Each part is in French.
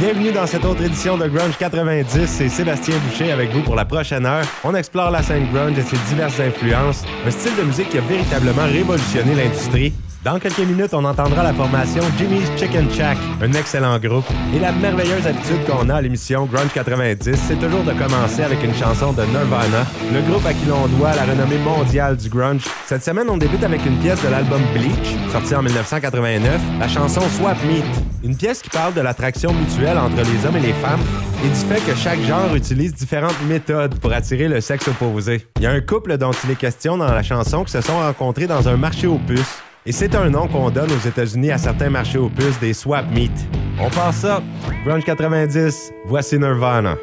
Bienvenue dans cette autre édition de Grunge 90. C'est Sébastien Boucher avec vous pour la prochaine heure. On explore la scène grunge et ses diverses influences, un style de musique qui a véritablement révolutionné l'industrie. Dans quelques minutes, on entendra la formation Jimmy's Chicken Shack, un excellent groupe. Et la merveilleuse habitude qu'on a à l'émission Grunge 90, c'est toujours de commencer avec une chanson de Nirvana, le groupe à qui l'on doit la renommée mondiale du grunge. Cette semaine, on débute avec une pièce de l'album Bleach, sorti en 1989, la chanson Swap Meat. Une pièce qui parle de l'attraction mutuelle entre les hommes et les femmes et du fait que chaque genre utilise différentes méthodes pour attirer le sexe opposé. Il y a un couple dont il est question dans la chanson qui se sont rencontrés dans un marché aux puces. Et c'est un nom qu'on donne aux États-Unis à certains marchés aux puces des swap meet. On passe ça. Grunge 90, voici Nirvana.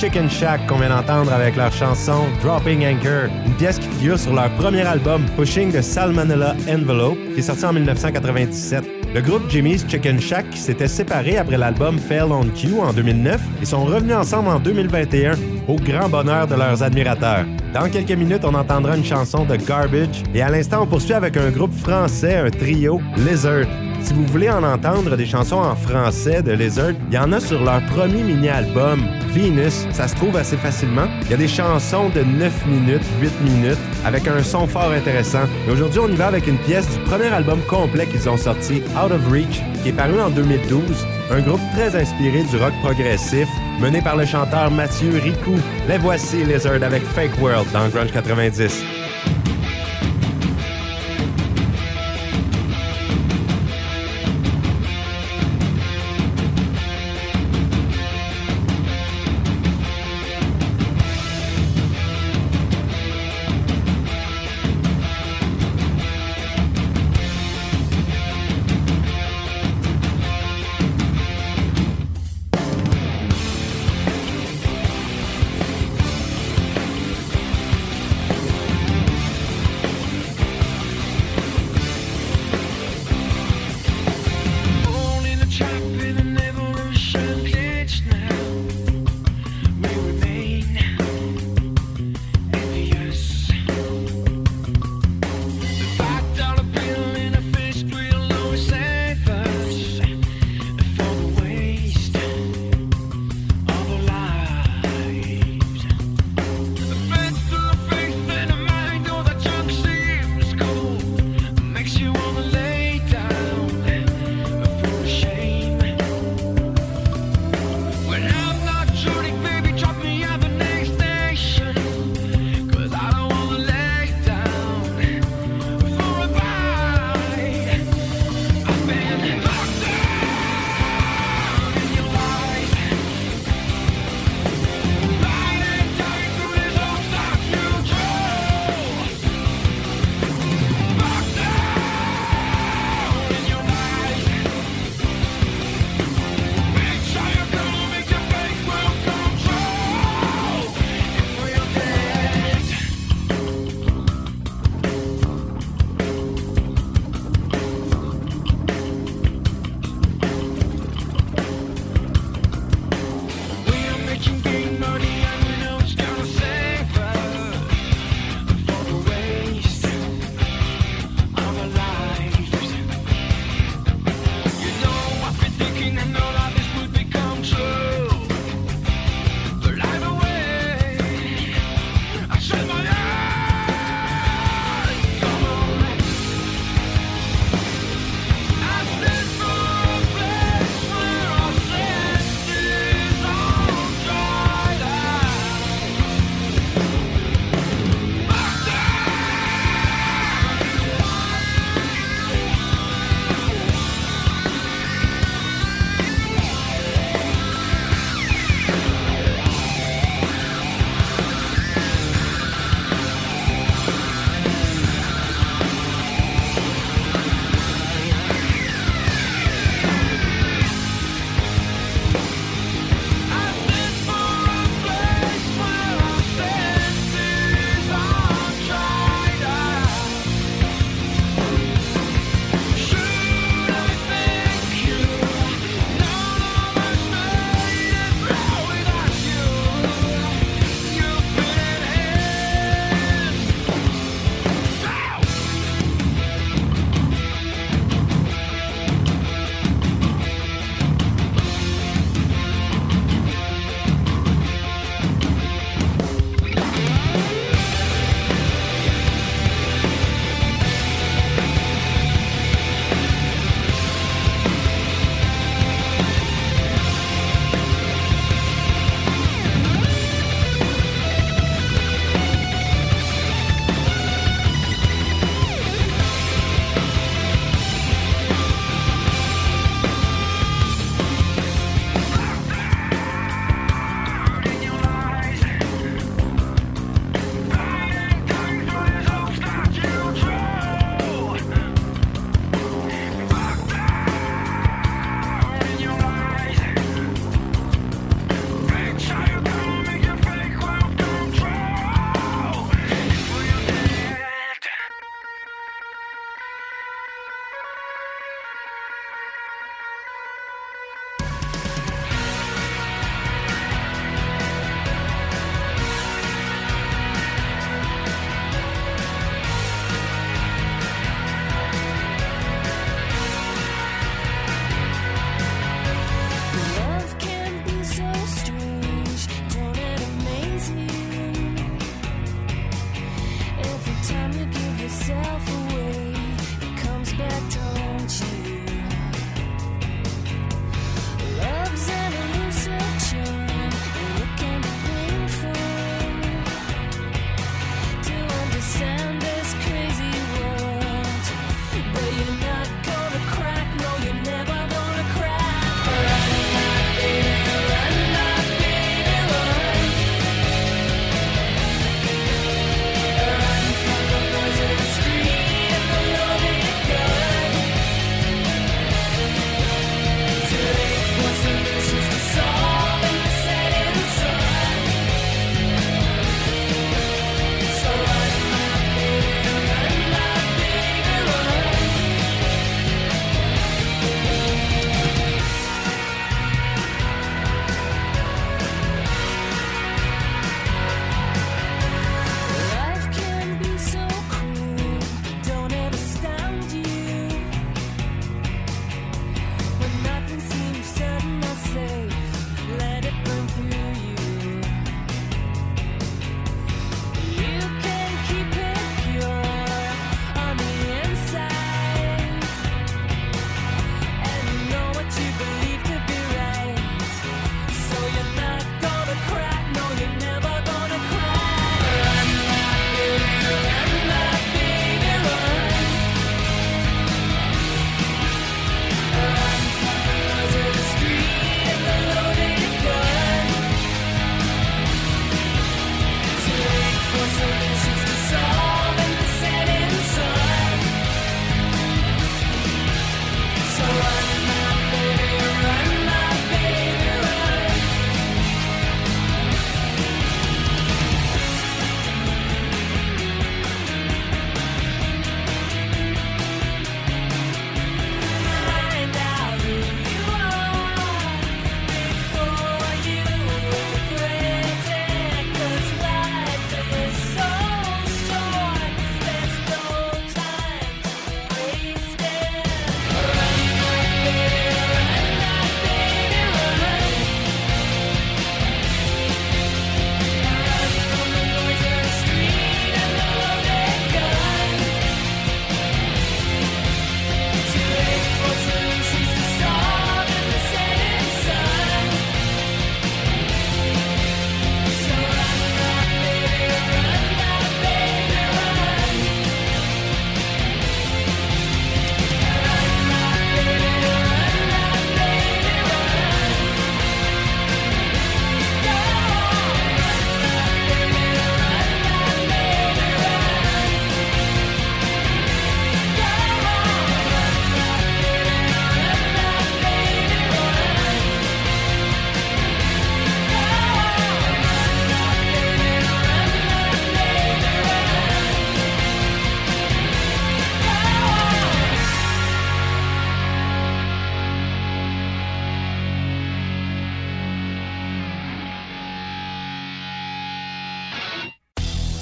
Chicken Shack qu'on vient d'entendre avec leur chanson Dropping Anchor, une pièce qui figure sur leur premier album Pushing the Salmonella Envelope qui est sorti en 1997. Le groupe Jimmy's Chicken Shack s'était séparé après l'album Fail on Q en 2009 et sont revenus ensemble en 2021 au grand bonheur de leurs admirateurs. Dans quelques minutes, on entendra une chanson de Garbage et à l'instant, on poursuit avec un groupe français, un trio, Lizard. Si vous voulez en entendre des chansons en français de Lizard, il y en a sur leur premier mini-album, Venus. Ça se trouve assez facilement. Il y a des chansons de 9 minutes, 8 minutes, avec un son fort intéressant. Et aujourd'hui, on y va avec une pièce du premier album complet qu'ils ont sorti, Out of Reach, qui est paru en 2012. Un groupe très inspiré du rock progressif, mené par le chanteur Mathieu Ricou. Les voici, Lizard, avec Fake World dans Grunge 90.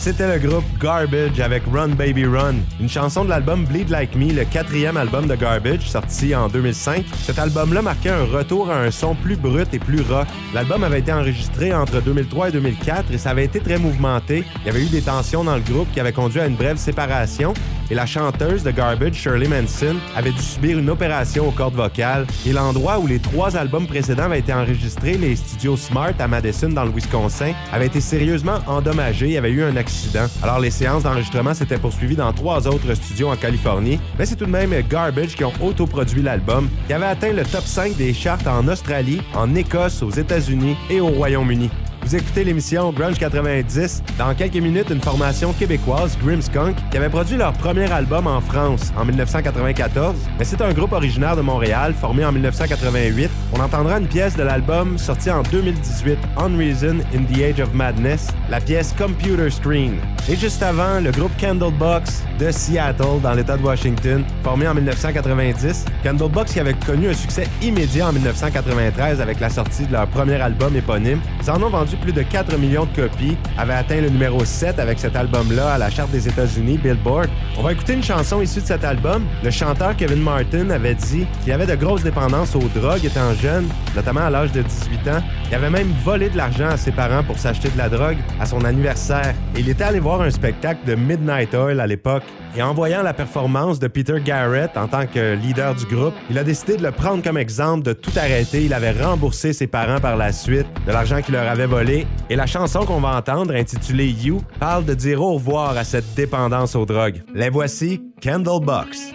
C'était le groupe Garbage avec Run Baby Run, une chanson de l'album Bleed Like Me, le quatrième album de Garbage, sorti en 2005. Cet album-là marquait un retour à un son plus brut et plus rock. L'album avait été enregistré entre 2003 et 2004 et ça avait été très mouvementé. Il y avait eu des tensions dans le groupe qui avaient conduit à une brève séparation et la chanteuse de Garbage, Shirley Manson, avait dû subir une opération aux cordes vocales. Et l'endroit où les trois albums précédents avaient été enregistrés, les studios Smart à Madison dans le Wisconsin, avait été sérieusement endommagé. Y avait eu un accident. Alors les séances d'enregistrement s'étaient poursuivies dans trois autres studios en Californie. Mais c'est tout de même Garbage qui ont autoproduit l'album, qui avait atteint le top 5 des charts en Australie, en Écosse, aux États-Unis et au Royaume-Uni. Vous écoutez l'émission Grunge 90. Dans quelques minutes, une formation québécoise, Grimskunk, qui avait produit leur premier album en France en 1994. Mais c'est un groupe originaire de Montréal, formé en 1988. On entendra une pièce de l'album sorti en 2018, Unreason in the Age of Madness, la pièce Computer Screen. Et juste avant, le groupe Candlebox de Seattle, dans l'État de Washington, formé en 1990. Candlebox qui avait connu un succès immédiat en 1993 avec la sortie de leur premier album éponyme. Vendu plus de 4 millions de copies, avait atteint le numéro 7 avec cet album-là à la charte des États-Unis, Billboard. On va écouter une chanson issue de cet album. Le chanteur Kevin Martin avait dit qu'il avait de grosses dépendances aux drogues étant jeune, notamment à l'âge de 18 ans. Il avait même volé de l'argent à ses parents pour s'acheter de la drogue à son anniversaire. il était allé voir un spectacle de Midnight Oil à l'époque. Et en voyant la performance de Peter Garrett en tant que leader du groupe, il a décidé de le prendre comme exemple, de tout arrêter. Il avait remboursé ses parents par la suite de l'argent qu'il leur avait volé. Et la chanson qu'on va entendre, intitulée You, parle de dire au revoir à cette dépendance aux drogues. Les voici, Candlebox.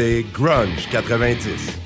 Écoutez Grunge 90.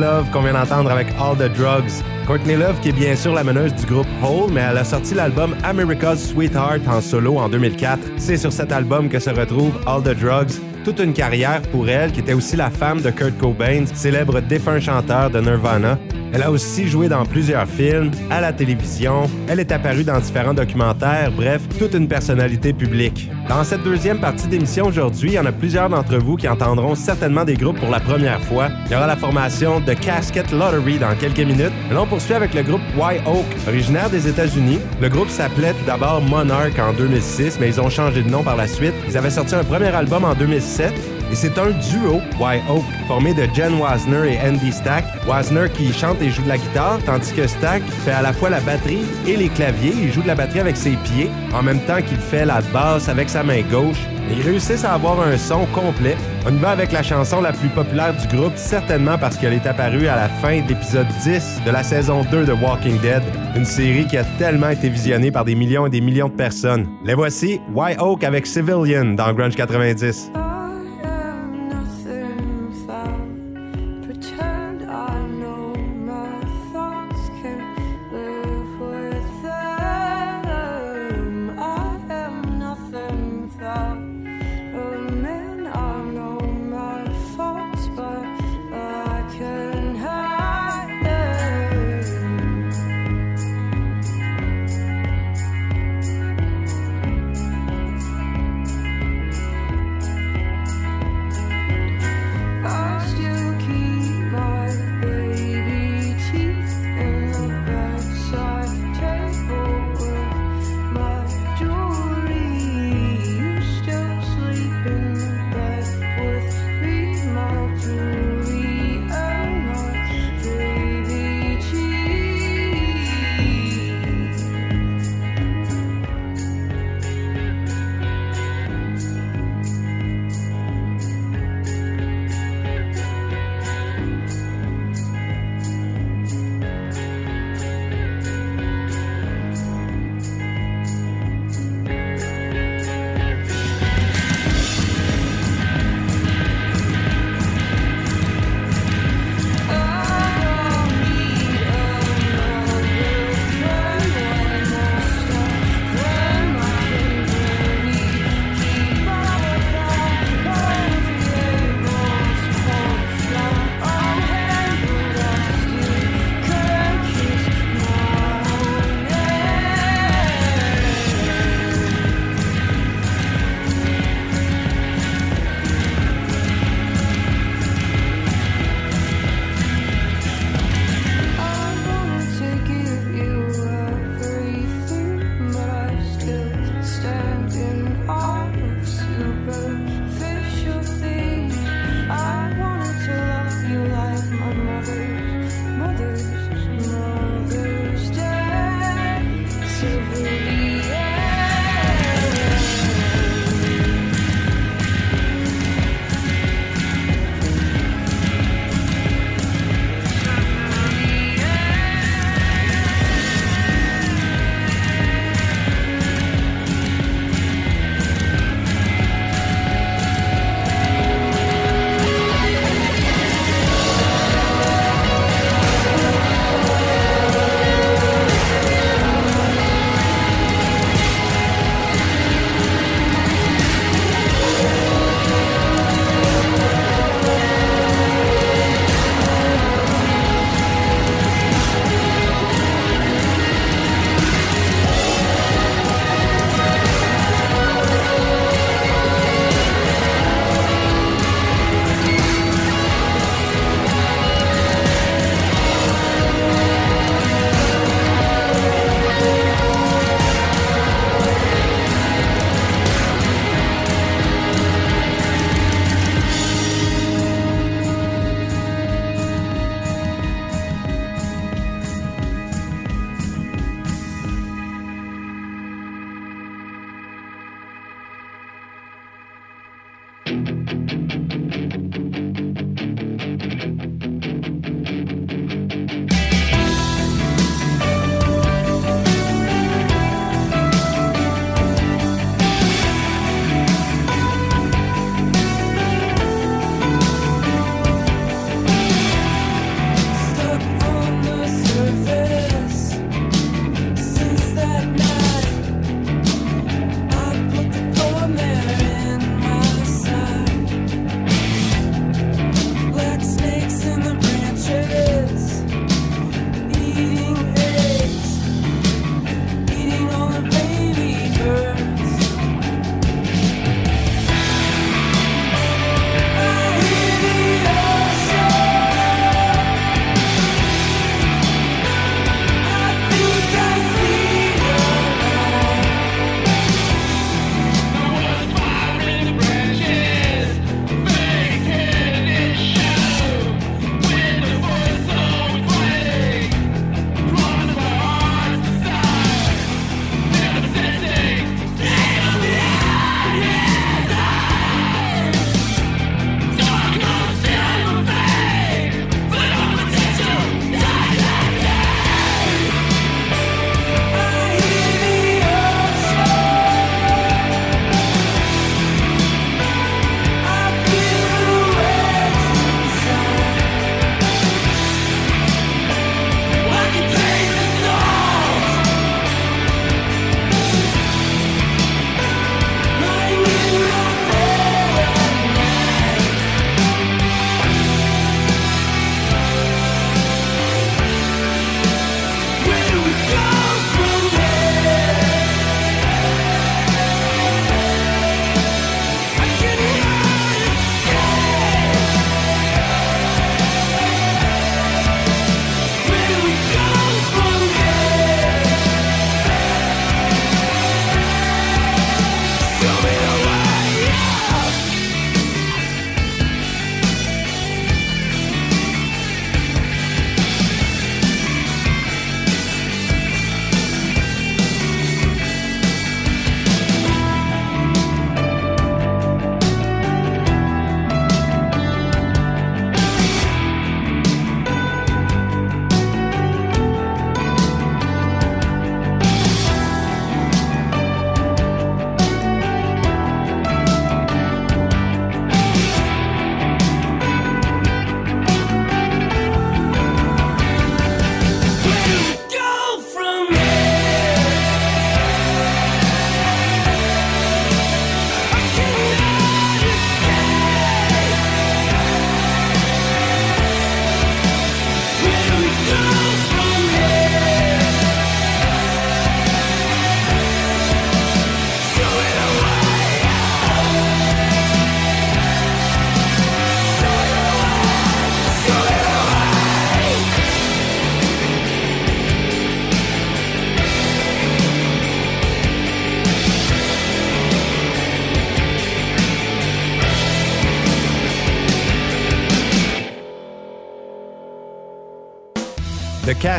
Love qu'on vient d'entendre avec All the Drugs. Courtney Love qui est bien sûr la meneuse du groupe Hole, mais elle a sorti l'album America's Sweetheart en solo en 2004. C'est sur cet album que se retrouve All the Drugs. Toute une carrière pour elle, qui était aussi la femme de Kurt Cobain, célèbre défunt chanteur de Nirvana. Elle a aussi joué dans plusieurs films, à la télévision, elle est apparue dans différents documentaires, bref, toute une personnalité publique. Dans cette deuxième partie d'émission aujourd'hui, il y en a plusieurs d'entre vous qui entendront certainement des groupes pour la première fois. Il y aura la formation de Casket Lottery dans quelques minutes. Et on poursuit avec le groupe Y Oak, originaire des États-Unis. Le groupe s'appelait tout d'abord Monarch en 2006, mais ils ont changé de nom par la suite. Ils avaient sorti un premier album en 2007 et c'est un duo, Y Oak, formé de Jen Wasner et Andy Stack. Wasner qui chante et joue de la guitare, tandis que Stack fait à la fois la batterie et les claviers. Il joue de la batterie avec ses pieds, en même temps qu'il fait la basse avec sa main gauche. Et ils réussissent à avoir un son complet. On y va avec la chanson la plus populaire du groupe, certainement parce qu'elle est apparue à la fin de l'épisode 10 de la saison 2 de Walking Dead, une série qui a tellement été visionnée par des millions et des millions de personnes. Les voici, Y Oak avec Civilian dans Grunge 90.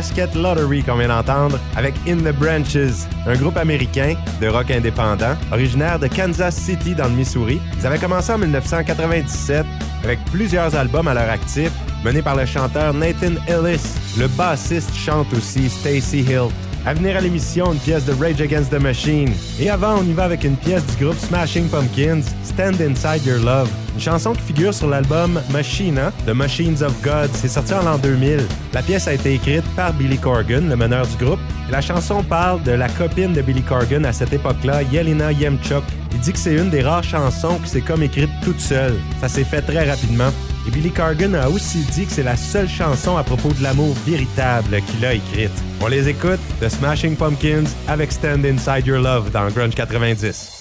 Casket Lottery qu'on vient d'entendre avec In the Branches, un groupe américain de rock indépendant, originaire de Kansas City dans le Missouri. Ils avaient commencé en 1997 avec plusieurs albums à leur actif, menés par le chanteur Nathan Ellis. Le bassiste chante aussi Stacy Hill. À venir à l'émission, une pièce de Rage Against the Machine. Et avant, on y va avec une pièce du groupe Smashing Pumpkins, Stand Inside Your Love. Une chanson qui figure sur l'album Machina, The Machines of God. C'est sorti en l'an 2000. La pièce a été écrite par Billy Corgan, le meneur du groupe. La chanson parle de la copine de Billy Corgan à cette époque-là, Yelena Yemchuk. Il dit que c'est une des rares chansons qui s'est comme écrite toute seule. Ça s'est fait très rapidement. Et Billy Corgan a aussi dit que c'est la seule chanson à propos de l'amour véritable qu'il a écrite. On les écoute, The Smashing Pumpkins avec Stand Inside Your Love dans Grunge 90.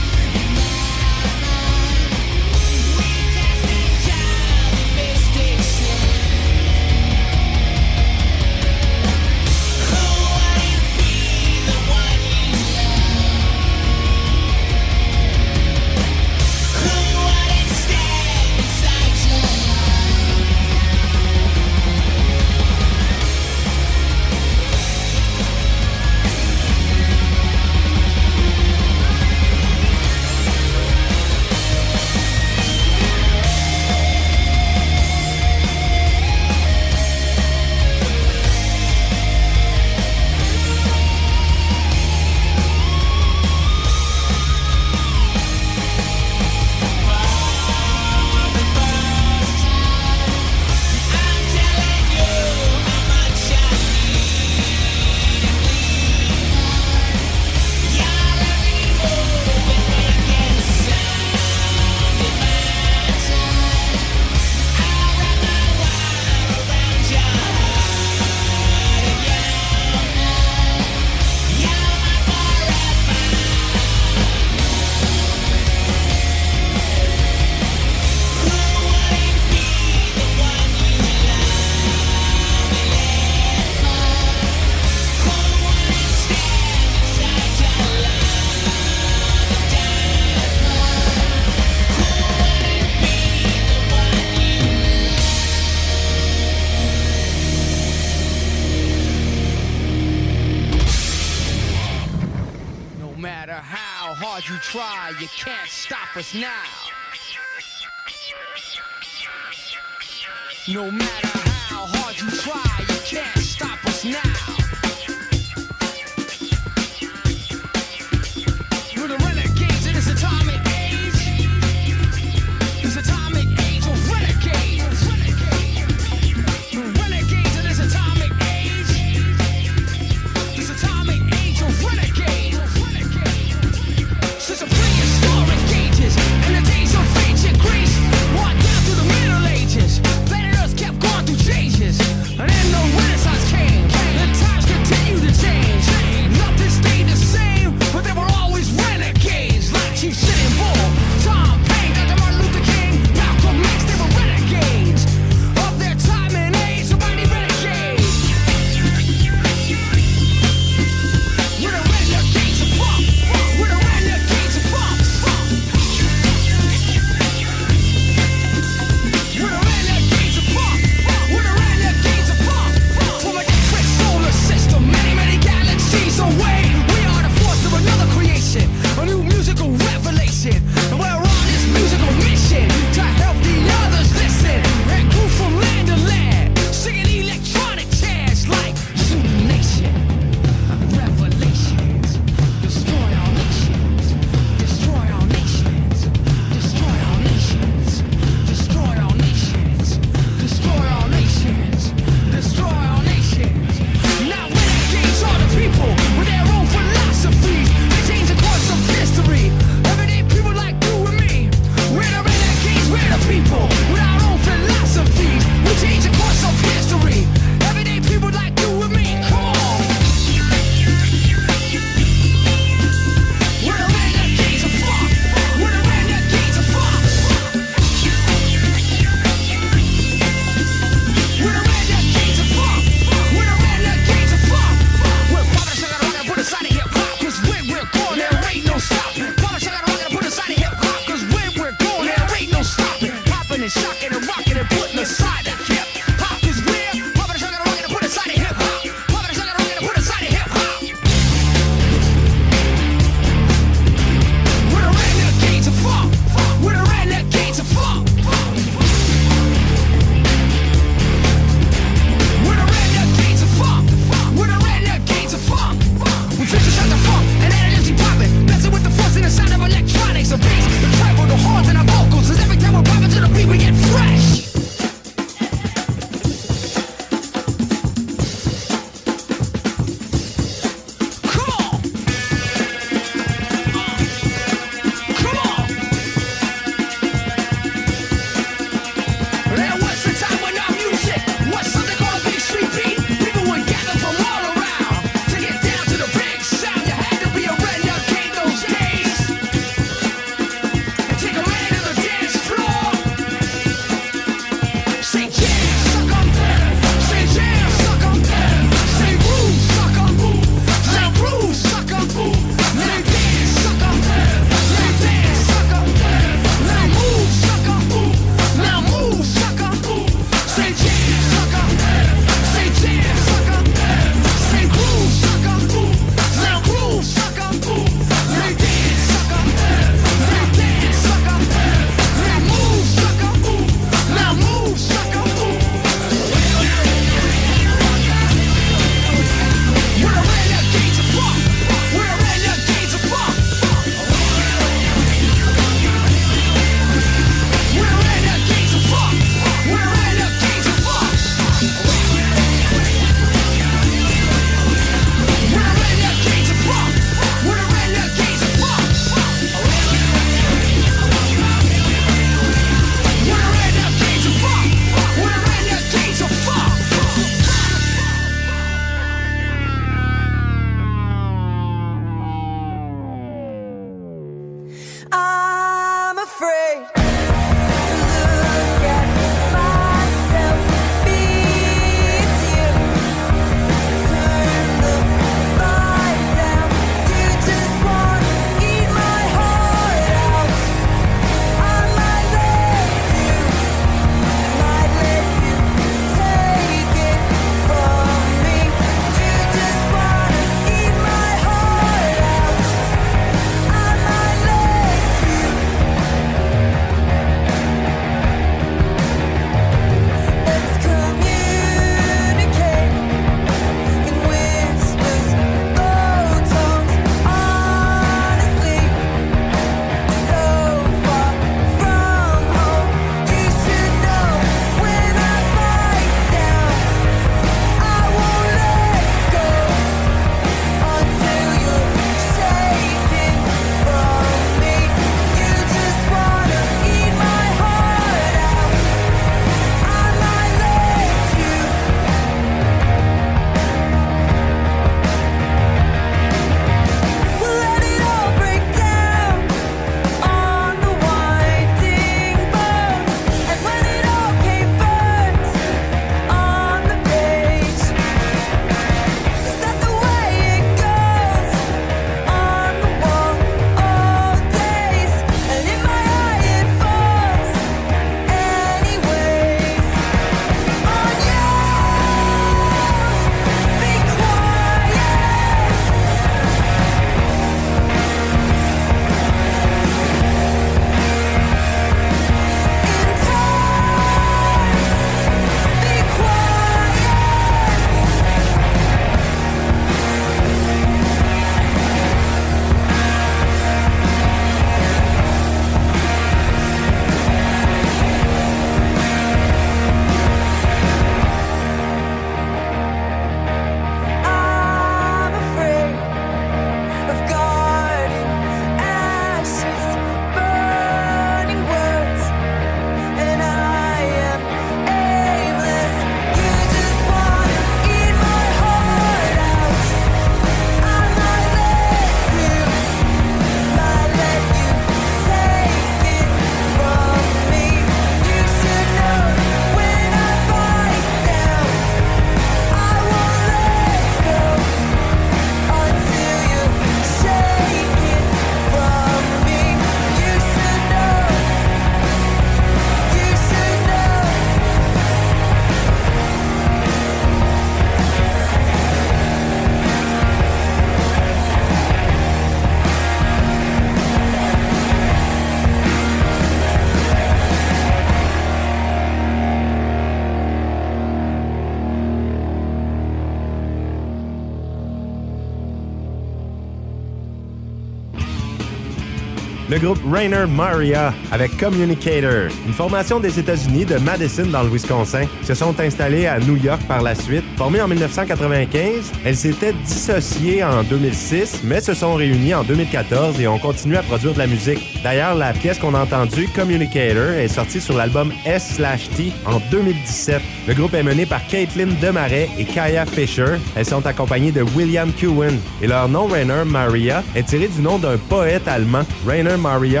Le groupe Rainer Maria avec Communicator, une formation des États-Unis de Madison dans le Wisconsin. Se sont installés à New York par la suite. Formée en 1995, elles s'étaient dissociées en 2006, mais se sont réunies en 2014 et ont continué à produire de la musique. D'ailleurs, la pièce qu'on a entendue, Communicator, est sortie sur l'album S/T en 2017. Le groupe est mené par Caitlin Demarais et Kaya Fisher. Elles sont accompagnées de William Kuhn et leur nom Rainer Maria est tiré du nom d'un poète allemand, Rainer Maria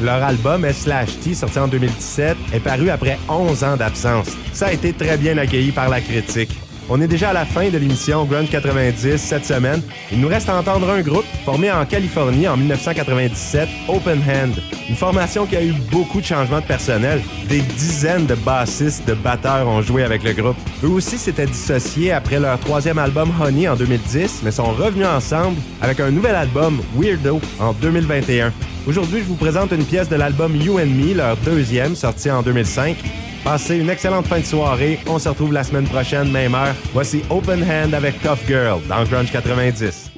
Leur album S/T, sorti en 2017, est paru après 11 ans d'absence. Ça a été très bien accueilli par la critique. On est déjà à la fin de l'émission Grunge 90 cette semaine. Il nous reste à entendre un groupe formé en Californie en 1997, Open Hand. Une formation qui a eu beaucoup de changements de personnel. Des dizaines de bassistes, de batteurs ont joué avec le groupe. Eux aussi s'étaient dissociés après leur troisième album Honey en 2010, mais sont revenus ensemble avec un nouvel album Weirdo en 2021. Aujourd'hui, je vous présente une pièce de l'album You and Me, leur deuxième, sorti en 2005. Passez une excellente fin de soirée. On se retrouve la semaine prochaine, même heure. Voici Open Hand avec Tough Girl dans Grunge 90.